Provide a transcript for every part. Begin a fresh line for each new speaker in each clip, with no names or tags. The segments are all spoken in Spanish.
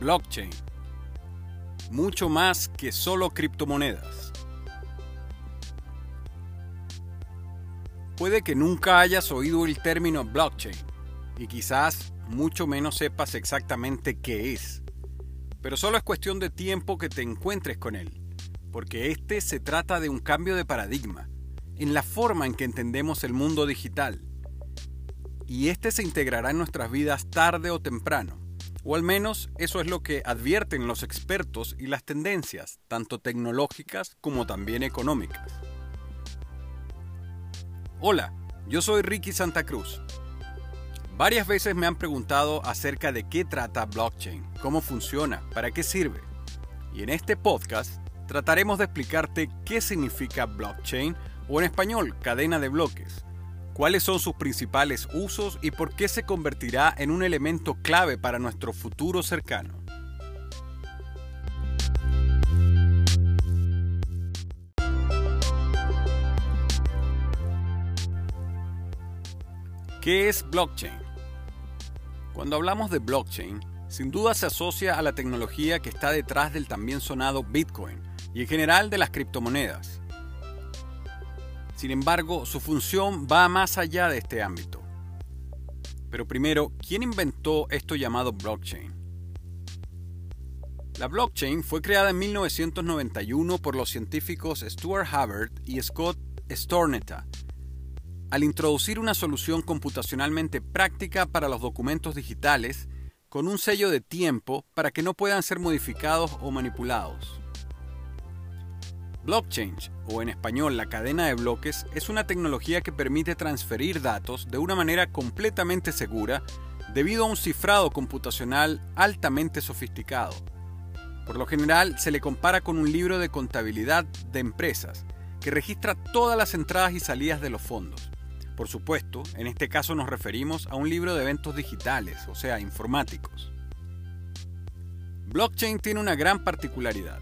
blockchain. Mucho más que solo criptomonedas. Puede que nunca hayas oído el término blockchain y quizás mucho menos sepas exactamente qué es. Pero solo es cuestión de tiempo que te encuentres con él, porque este se trata de un cambio de paradigma en la forma en que entendemos el mundo digital. Y este se integrará en nuestras vidas tarde o temprano, o al menos eso es lo que advierten los expertos y las tendencias, tanto tecnológicas como también económicas. Hola, yo soy Ricky Santa Cruz. Varias veces me han preguntado acerca de qué trata blockchain, cómo funciona, para qué sirve. Y en este podcast trataremos de explicarte qué significa blockchain o en español cadena de bloques, cuáles son sus principales usos y por qué se convertirá en un elemento clave para nuestro futuro cercano. ¿Qué es blockchain? Cuando hablamos de blockchain, sin duda se asocia a la tecnología que está detrás del también sonado Bitcoin y en general de las criptomonedas. Sin embargo, su función va más allá de este ámbito. Pero primero, ¿quién inventó esto llamado blockchain? La blockchain fue creada en 1991 por los científicos Stuart Hubbard y Scott Stornetta al introducir una solución computacionalmente práctica para los documentos digitales con un sello de tiempo para que no puedan ser modificados o manipulados. Blockchain, o en español la cadena de bloques, es una tecnología que permite transferir datos de una manera completamente segura debido a un cifrado computacional altamente sofisticado. Por lo general se le compara con un libro de contabilidad de empresas que registra todas las entradas y salidas de los fondos. Por supuesto, en este caso nos referimos a un libro de eventos digitales, o sea, informáticos. Blockchain tiene una gran particularidad,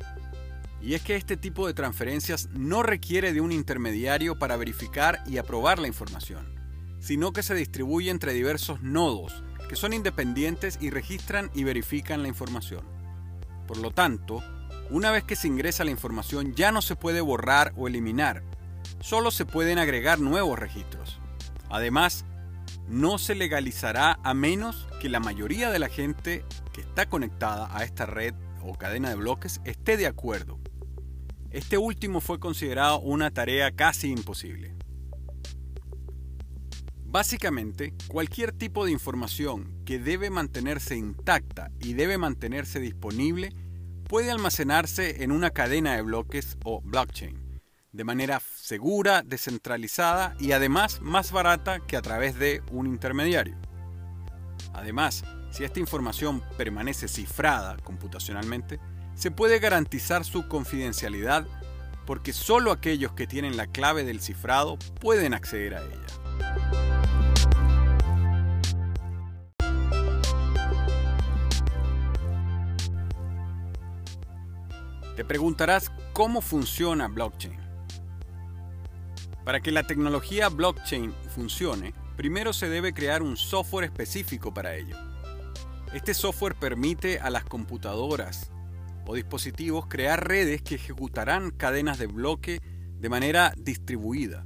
y es que este tipo de transferencias no requiere de un intermediario para verificar y aprobar la información, sino que se distribuye entre diversos nodos que son independientes y registran y verifican la información. Por lo tanto, una vez que se ingresa la información ya no se puede borrar o eliminar, solo se pueden agregar nuevos registros. Además, no se legalizará a menos que la mayoría de la gente que está conectada a esta red o cadena de bloques esté de acuerdo. Este último fue considerado una tarea casi imposible. Básicamente, cualquier tipo de información que debe mantenerse intacta y debe mantenerse disponible puede almacenarse en una cadena de bloques o blockchain de manera segura, descentralizada y además más barata que a través de un intermediario. Además, si esta información permanece cifrada computacionalmente, se puede garantizar su confidencialidad porque solo aquellos que tienen la clave del cifrado pueden acceder a ella. Te preguntarás cómo funciona blockchain. Para que la tecnología blockchain funcione, primero se debe crear un software específico para ello. Este software permite a las computadoras o dispositivos crear redes que ejecutarán cadenas de bloque de manera distribuida.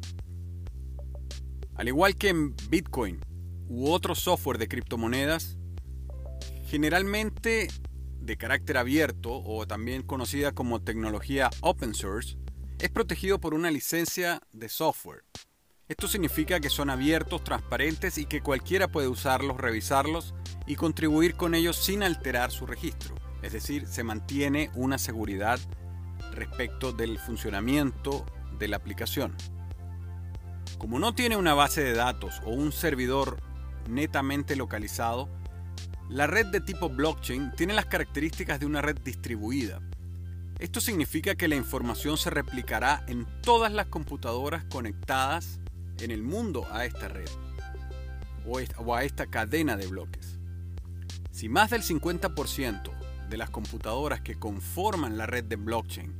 Al igual que en Bitcoin u otro software de criptomonedas, generalmente de carácter abierto o también conocida como tecnología open source, es protegido por una licencia de software. Esto significa que son abiertos, transparentes y que cualquiera puede usarlos, revisarlos y contribuir con ellos sin alterar su registro. Es decir, se mantiene una seguridad respecto del funcionamiento de la aplicación. Como no tiene una base de datos o un servidor netamente localizado, la red de tipo blockchain tiene las características de una red distribuida, esto significa que la información se replicará en todas las computadoras conectadas en el mundo a esta red o a esta cadena de bloques. Si más del 50% de las computadoras que conforman la red de blockchain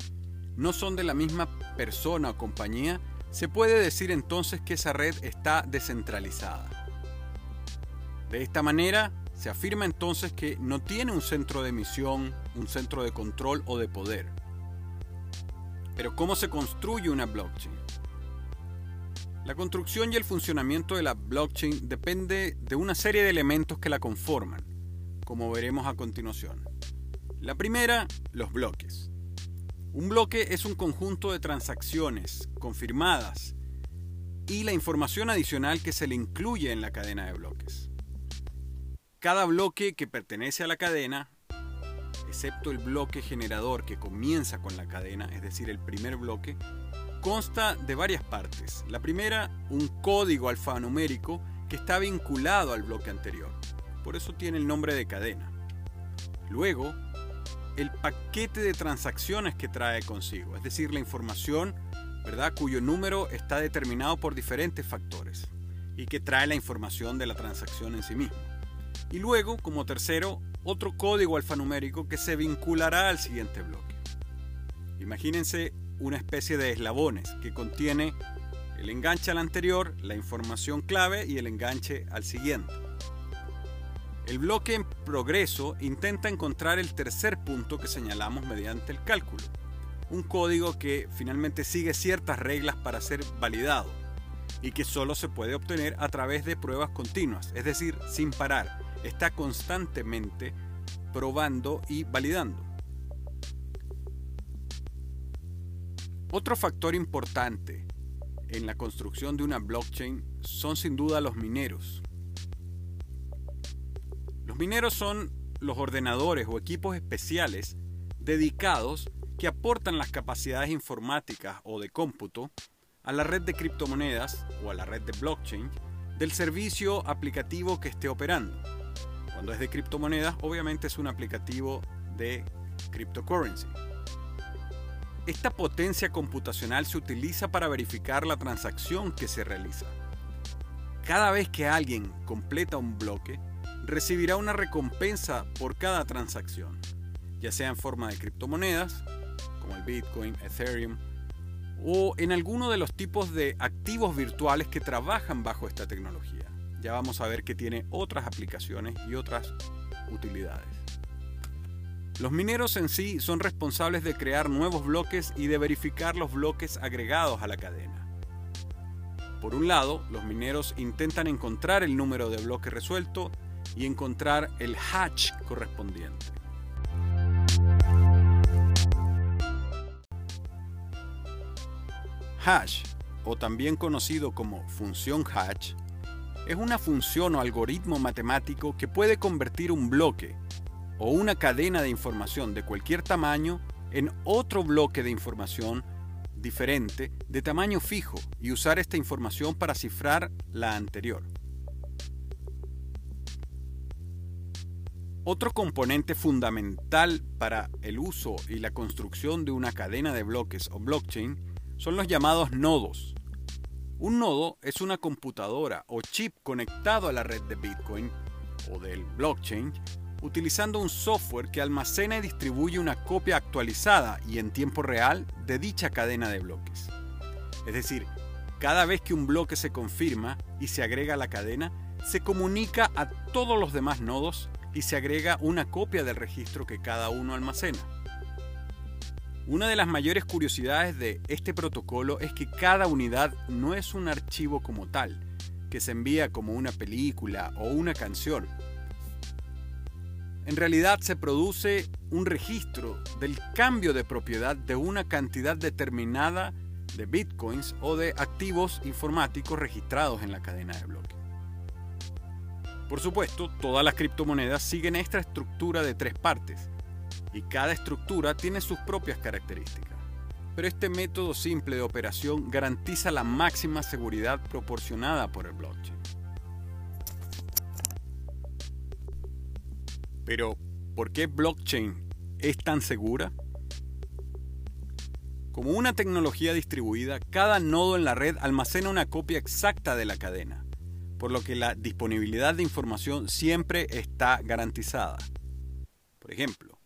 no son de la misma persona o compañía, se puede decir entonces que esa red está descentralizada. De esta manera, se afirma entonces que no tiene un centro de emisión, un centro de control o de poder. Pero ¿cómo se construye una blockchain? La construcción y el funcionamiento de la blockchain depende de una serie de elementos que la conforman, como veremos a continuación. La primera, los bloques. Un bloque es un conjunto de transacciones confirmadas y la información adicional que se le incluye en la cadena de bloques. Cada bloque que pertenece a la cadena, excepto el bloque generador que comienza con la cadena, es decir, el primer bloque, consta de varias partes. La primera, un código alfanumérico que está vinculado al bloque anterior. Por eso tiene el nombre de cadena. Luego, el paquete de transacciones que trae consigo, es decir, la información, ¿verdad?, cuyo número está determinado por diferentes factores y que trae la información de la transacción en sí misma. Y luego, como tercero, otro código alfanumérico que se vinculará al siguiente bloque. Imagínense una especie de eslabones que contiene el enganche al anterior, la información clave y el enganche al siguiente. El bloque en progreso intenta encontrar el tercer punto que señalamos mediante el cálculo, un código que finalmente sigue ciertas reglas para ser validado y que solo se puede obtener a través de pruebas continuas, es decir, sin parar, está constantemente probando y validando. Otro factor importante en la construcción de una blockchain son sin duda los mineros. Mineros son los ordenadores o equipos especiales dedicados que aportan las capacidades informáticas o de cómputo a la red de criptomonedas o a la red de blockchain del servicio aplicativo que esté operando. Cuando es de criptomonedas, obviamente es un aplicativo de cryptocurrency. Esta potencia computacional se utiliza para verificar la transacción que se realiza. Cada vez que alguien completa un bloque, recibirá una recompensa por cada transacción, ya sea en forma de criptomonedas, como el Bitcoin, Ethereum, o en alguno de los tipos de activos virtuales que trabajan bajo esta tecnología ya vamos a ver que tiene otras aplicaciones y otras utilidades. Los mineros en sí son responsables de crear nuevos bloques y de verificar los bloques agregados a la cadena. Por un lado, los mineros intentan encontrar el número de bloque resuelto y encontrar el hash correspondiente. Hash, o también conocido como función hash, es una función o algoritmo matemático que puede convertir un bloque o una cadena de información de cualquier tamaño en otro bloque de información diferente de tamaño fijo y usar esta información para cifrar la anterior. Otro componente fundamental para el uso y la construcción de una cadena de bloques o blockchain son los llamados nodos, un nodo es una computadora o chip conectado a la red de Bitcoin o del blockchain utilizando un software que almacena y distribuye una copia actualizada y en tiempo real de dicha cadena de bloques. Es decir, cada vez que un bloque se confirma y se agrega a la cadena, se comunica a todos los demás nodos y se agrega una copia del registro que cada uno almacena. Una de las mayores curiosidades de este protocolo es que cada unidad no es un archivo como tal, que se envía como una película o una canción. En realidad se produce un registro del cambio de propiedad de una cantidad determinada de bitcoins o de activos informáticos registrados en la cadena de bloques. Por supuesto, todas las criptomonedas siguen esta estructura de tres partes y cada estructura tiene sus propias características. Pero este método simple de operación garantiza la máxima seguridad proporcionada por el blockchain. Pero, ¿por qué blockchain es tan segura? Como una tecnología distribuida, cada nodo en la red almacena una copia exacta de la cadena, por lo que la disponibilidad de información siempre está garantizada. Por ejemplo,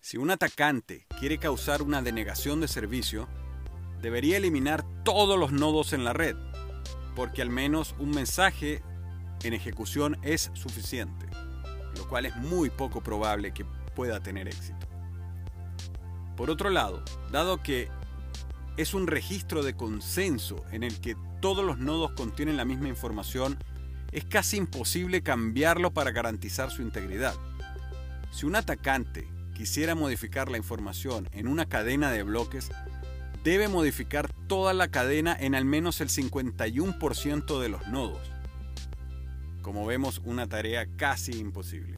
si un atacante quiere causar una denegación de servicio, debería eliminar todos los nodos en la red, porque al menos un mensaje en ejecución es suficiente. lo cual es muy poco probable que pueda tener éxito. Por otro lado, dado que es un registro de consenso en el que todos los nodos contienen la misma información, es casi imposible cambiarlo para garantizar su integridad. Si un atacante quisiera modificar la información en una cadena de bloques, debe modificar toda la cadena en al menos el 51% de los nodos. Como vemos, una tarea casi imposible.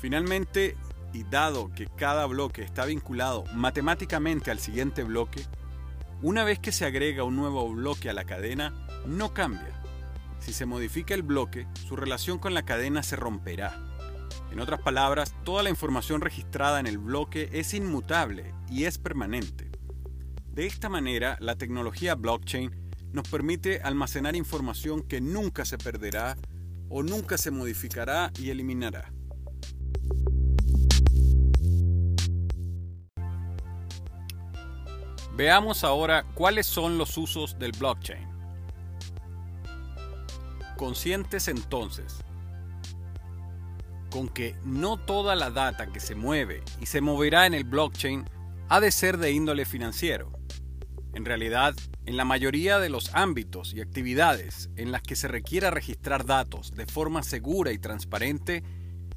Finalmente, y dado que cada bloque está vinculado matemáticamente al siguiente bloque, una vez que se agrega un nuevo bloque a la cadena, no cambia. Si se modifica el bloque, su relación con la cadena se romperá. En otras palabras, toda la información registrada en el bloque es inmutable y es permanente. De esta manera, la tecnología blockchain nos permite almacenar información que nunca se perderá o nunca se modificará y eliminará. Veamos ahora cuáles son los usos del blockchain. Conscientes entonces con que no toda la data que se mueve y se moverá en el blockchain ha de ser de índole financiero. En realidad, en la mayoría de los ámbitos y actividades en las que se requiera registrar datos de forma segura y transparente,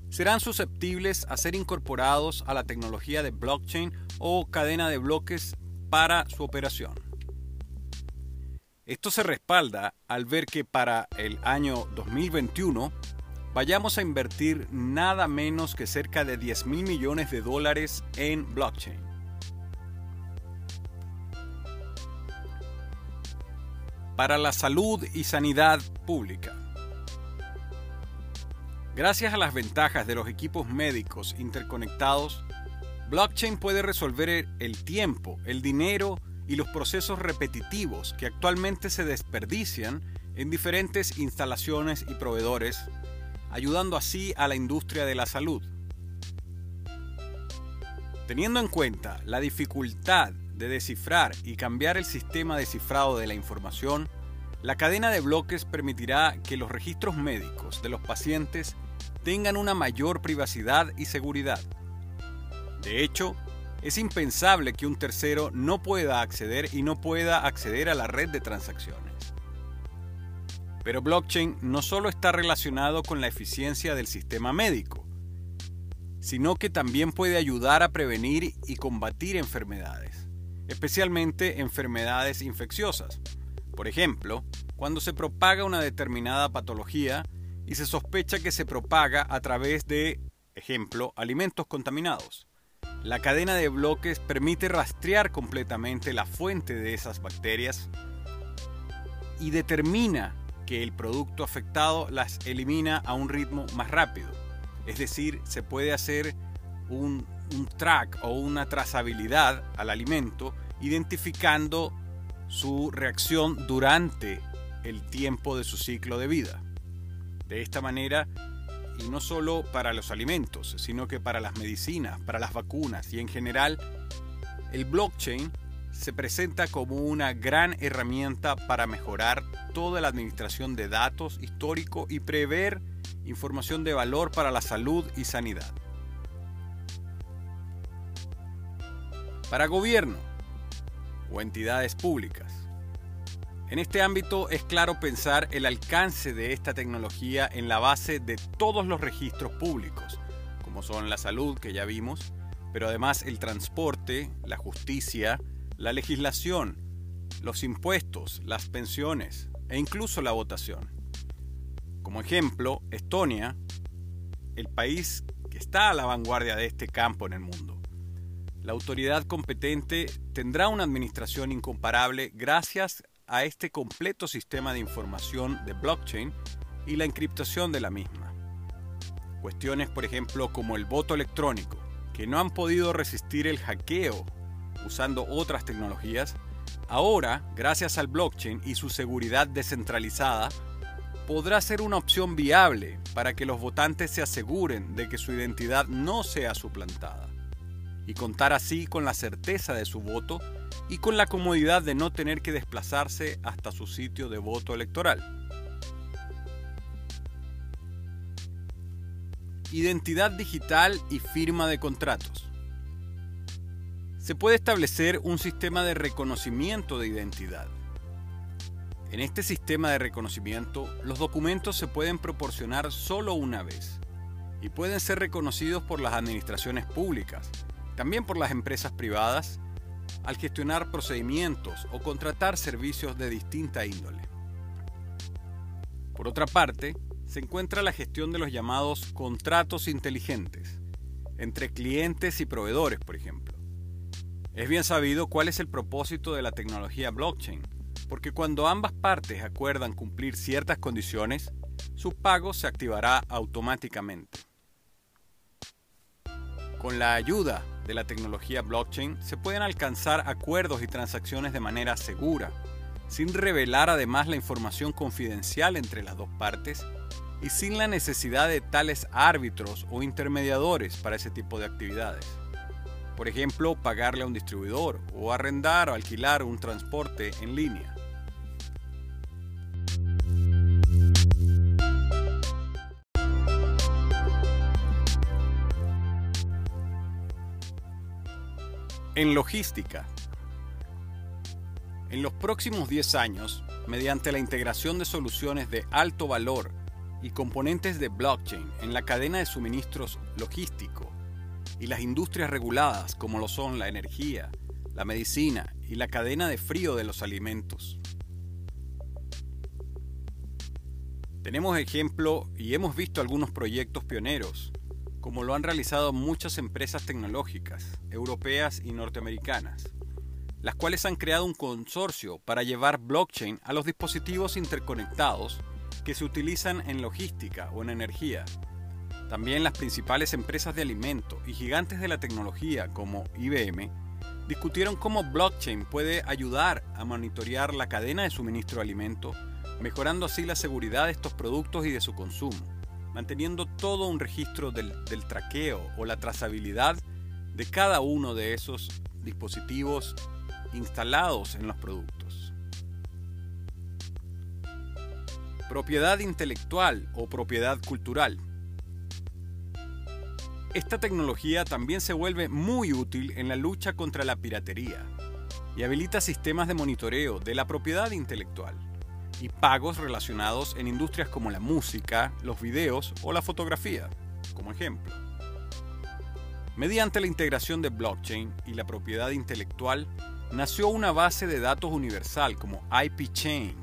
serán susceptibles a ser incorporados a la tecnología de blockchain o cadena de bloques para su operación. Esto se respalda al ver que para el año 2021 vayamos a invertir nada menos que cerca de 10 mil millones de dólares en blockchain. Para la salud y sanidad pública. Gracias a las ventajas de los equipos médicos interconectados, blockchain puede resolver el tiempo, el dinero y los procesos repetitivos que actualmente se desperdician en diferentes instalaciones y proveedores ayudando así a la industria de la salud. Teniendo en cuenta la dificultad de descifrar y cambiar el sistema de cifrado de la información, la cadena de bloques permitirá que los registros médicos de los pacientes tengan una mayor privacidad y seguridad. De hecho, es impensable que un tercero no pueda acceder y no pueda acceder a la red de transacciones. Pero blockchain no solo está relacionado con la eficiencia del sistema médico, sino que también puede ayudar a prevenir y combatir enfermedades, especialmente enfermedades infecciosas. Por ejemplo, cuando se propaga una determinada patología y se sospecha que se propaga a través de, ejemplo, alimentos contaminados. La cadena de bloques permite rastrear completamente la fuente de esas bacterias y determina que el producto afectado las elimina a un ritmo más rápido. Es decir, se puede hacer un, track o una trazabilidad al alimento identificando su reacción durante el tiempo de su ciclo de vida. De esta manera, y no solo para los alimentos, sino que para las medicinas, para las vacunas y en general, el blockchain se presenta como una gran herramienta para mejorar toda la administración de datos histórico y prever información de valor para la salud y sanidad. Para gobierno o entidades públicas. En este ámbito es claro pensar el alcance de esta tecnología en la base de todos los registros públicos, como son la salud que ya vimos, pero además el transporte, la justicia, la legislación, los impuestos, las pensiones e incluso la votación. Como ejemplo, Estonia, el país que está a la vanguardia de este campo en el mundo. La autoridad competente tendrá una administración incomparable gracias a este completo sistema de información de blockchain y la encriptación de la misma. Cuestiones, por ejemplo, como el voto electrónico, que no han podido resistir el hackeo usando otras tecnologías, ahora, gracias al blockchain y su seguridad descentralizada, podrá ser una opción viable para que los votantes se aseguren de que su identidad no sea suplantada y contar así con la certeza de su voto y con la comodidad de no tener que desplazarse hasta su sitio de voto electoral. Identidad digital y firma de contratos. Se puede establecer un sistema de reconocimiento de identidad. En este sistema de reconocimiento, los documentos se pueden proporcionar solo una vez y pueden ser reconocidos por las administraciones públicas, también por las empresas privadas, al gestionar procedimientos o contratar servicios de distinta índole. Por otra parte, se encuentra la gestión de los llamados contratos inteligentes, entre clientes y proveedores, por ejemplo. Es bien sabido cuál es el propósito de la tecnología blockchain, porque cuando ambas partes acuerdan cumplir ciertas condiciones, su pago se activará automáticamente. Con la ayuda de la tecnología blockchain se pueden alcanzar acuerdos y transacciones de manera segura, sin revelar además la información confidencial entre las dos partes y sin la necesidad de tales árbitros o intermediadores para ese tipo de actividades. Por ejemplo, pagarle a un distribuidor o arrendar o alquilar un transporte en línea. En logística. En los próximos 10 años, mediante la integración de soluciones de alto valor y componentes de blockchain en la cadena de suministros logístico y las industrias reguladas como lo son la energía, la medicina y la cadena de frío de los alimentos. Tenemos ejemplo y hemos visto algunos proyectos pioneros como lo han realizado muchas empresas tecnológicas, europeas y norteamericanas, las cuales han creado un consorcio para llevar blockchain a los dispositivos interconectados que se utilizan en logística o en energía. También las principales empresas de alimentos y gigantes de la tecnología como IBM discutieron cómo blockchain puede ayudar a monitorear la cadena de suministro de alimentos, mejorando así la seguridad de estos productos y de su consumo manteniendo todo un registro del, traqueo o la trazabilidad de cada uno de esos dispositivos instalados en los productos. Propiedad intelectual o propiedad cultural. Esta tecnología también se vuelve muy útil en la lucha contra la piratería y habilita sistemas de monitoreo de la propiedad intelectual y pagos relacionados en industrias como la música, los videos o la fotografía, como ejemplo. Mediante la integración de blockchain y la propiedad intelectual, nació una base de datos universal como IP Chain,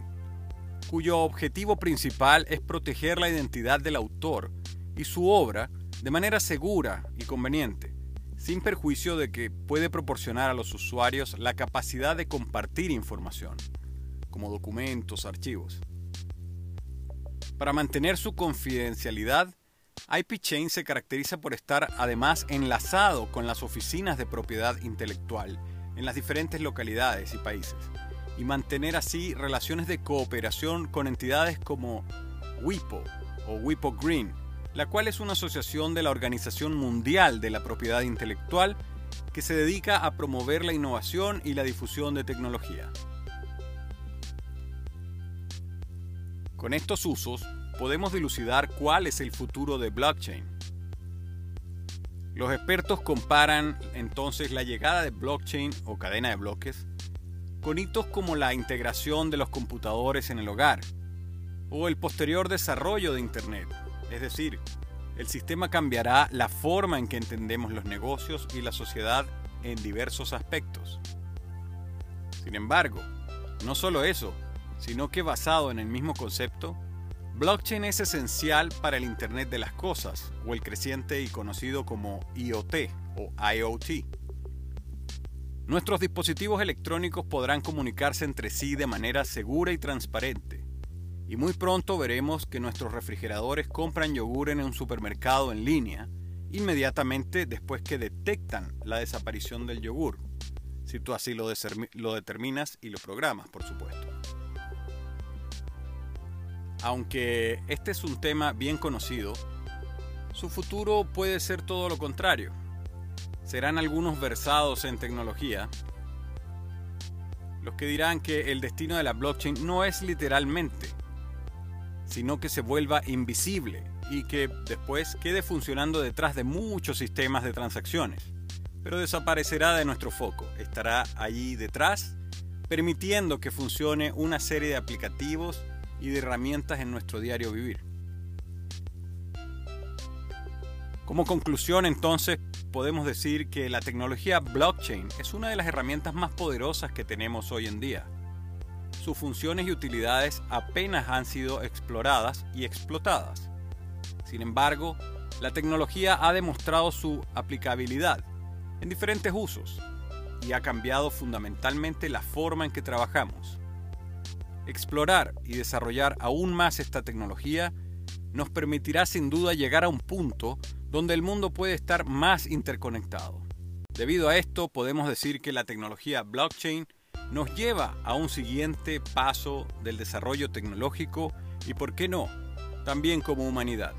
cuyo objetivo principal es proteger la identidad del autor y su obra de manera segura y conveniente, sin perjuicio de que puede proporcionar a los usuarios la capacidad de compartir información como documentos, archivos. Para mantener su confidencialidad, IPChain se caracteriza por estar además enlazado con las oficinas de propiedad intelectual en las diferentes localidades y países, y mantener así relaciones de cooperación con entidades como WIPO o WIPO Green, la cual es una asociación de la Organización Mundial de la Propiedad Intelectual que se dedica a promover la innovación y la difusión de tecnología. Con estos usos podemos dilucidar cuál es el futuro de blockchain. Los expertos comparan entonces la llegada de blockchain o cadena de bloques con hitos como la integración de los computadores en el hogar o el posterior desarrollo de Internet. Es decir, el sistema cambiará la forma en que entendemos los negocios y la sociedad en diversos aspectos. Sin embargo, no solo eso, sino que basado en el mismo concepto, blockchain es esencial para el Internet de las Cosas, o el creciente y conocido como IoT o IoT. Nuestros dispositivos electrónicos podrán comunicarse entre sí de manera segura y transparente, y muy pronto veremos que nuestros refrigeradores compran yogur en un supermercado en línea, inmediatamente después que detectan la desaparición del yogur, si tú así lo, lo determinas y lo programas, por supuesto. Aunque este es un tema bien conocido, su futuro puede ser todo lo contrario. Serán algunos versados en tecnología los que dirán que el destino de la blockchain no es literalmente, sino que se vuelva invisible y que después quede funcionando detrás de muchos sistemas de transacciones. Pero desaparecerá de nuestro foco, estará allí detrás, permitiendo que funcione una serie de aplicativos y de herramientas en nuestro diario vivir. Como conclusión entonces podemos decir que la tecnología blockchain es una de las herramientas más poderosas que tenemos hoy en día. Sus funciones y utilidades apenas han sido exploradas y explotadas. Sin embargo, la tecnología ha demostrado su aplicabilidad en diferentes usos y ha cambiado fundamentalmente la forma en que trabajamos. Explorar y desarrollar aún más esta tecnología nos permitirá sin duda llegar a un punto donde el mundo puede estar más interconectado. Debido a esto, podemos decir que la tecnología blockchain nos lleva a un siguiente paso del desarrollo tecnológico y, por qué no, también como humanidad.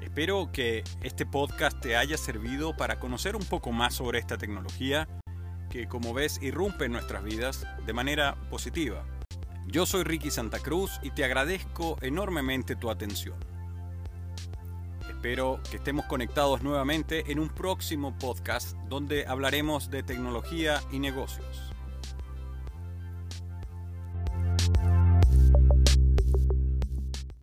Espero que este podcast te haya servido para conocer un poco más sobre esta tecnología que, como ves, irrumpe en nuestras vidas de manera positiva. Yo soy Ricky Santa Cruz y te agradezco enormemente tu atención. Espero que estemos conectados nuevamente en un próximo podcast donde hablaremos de tecnología y negocios.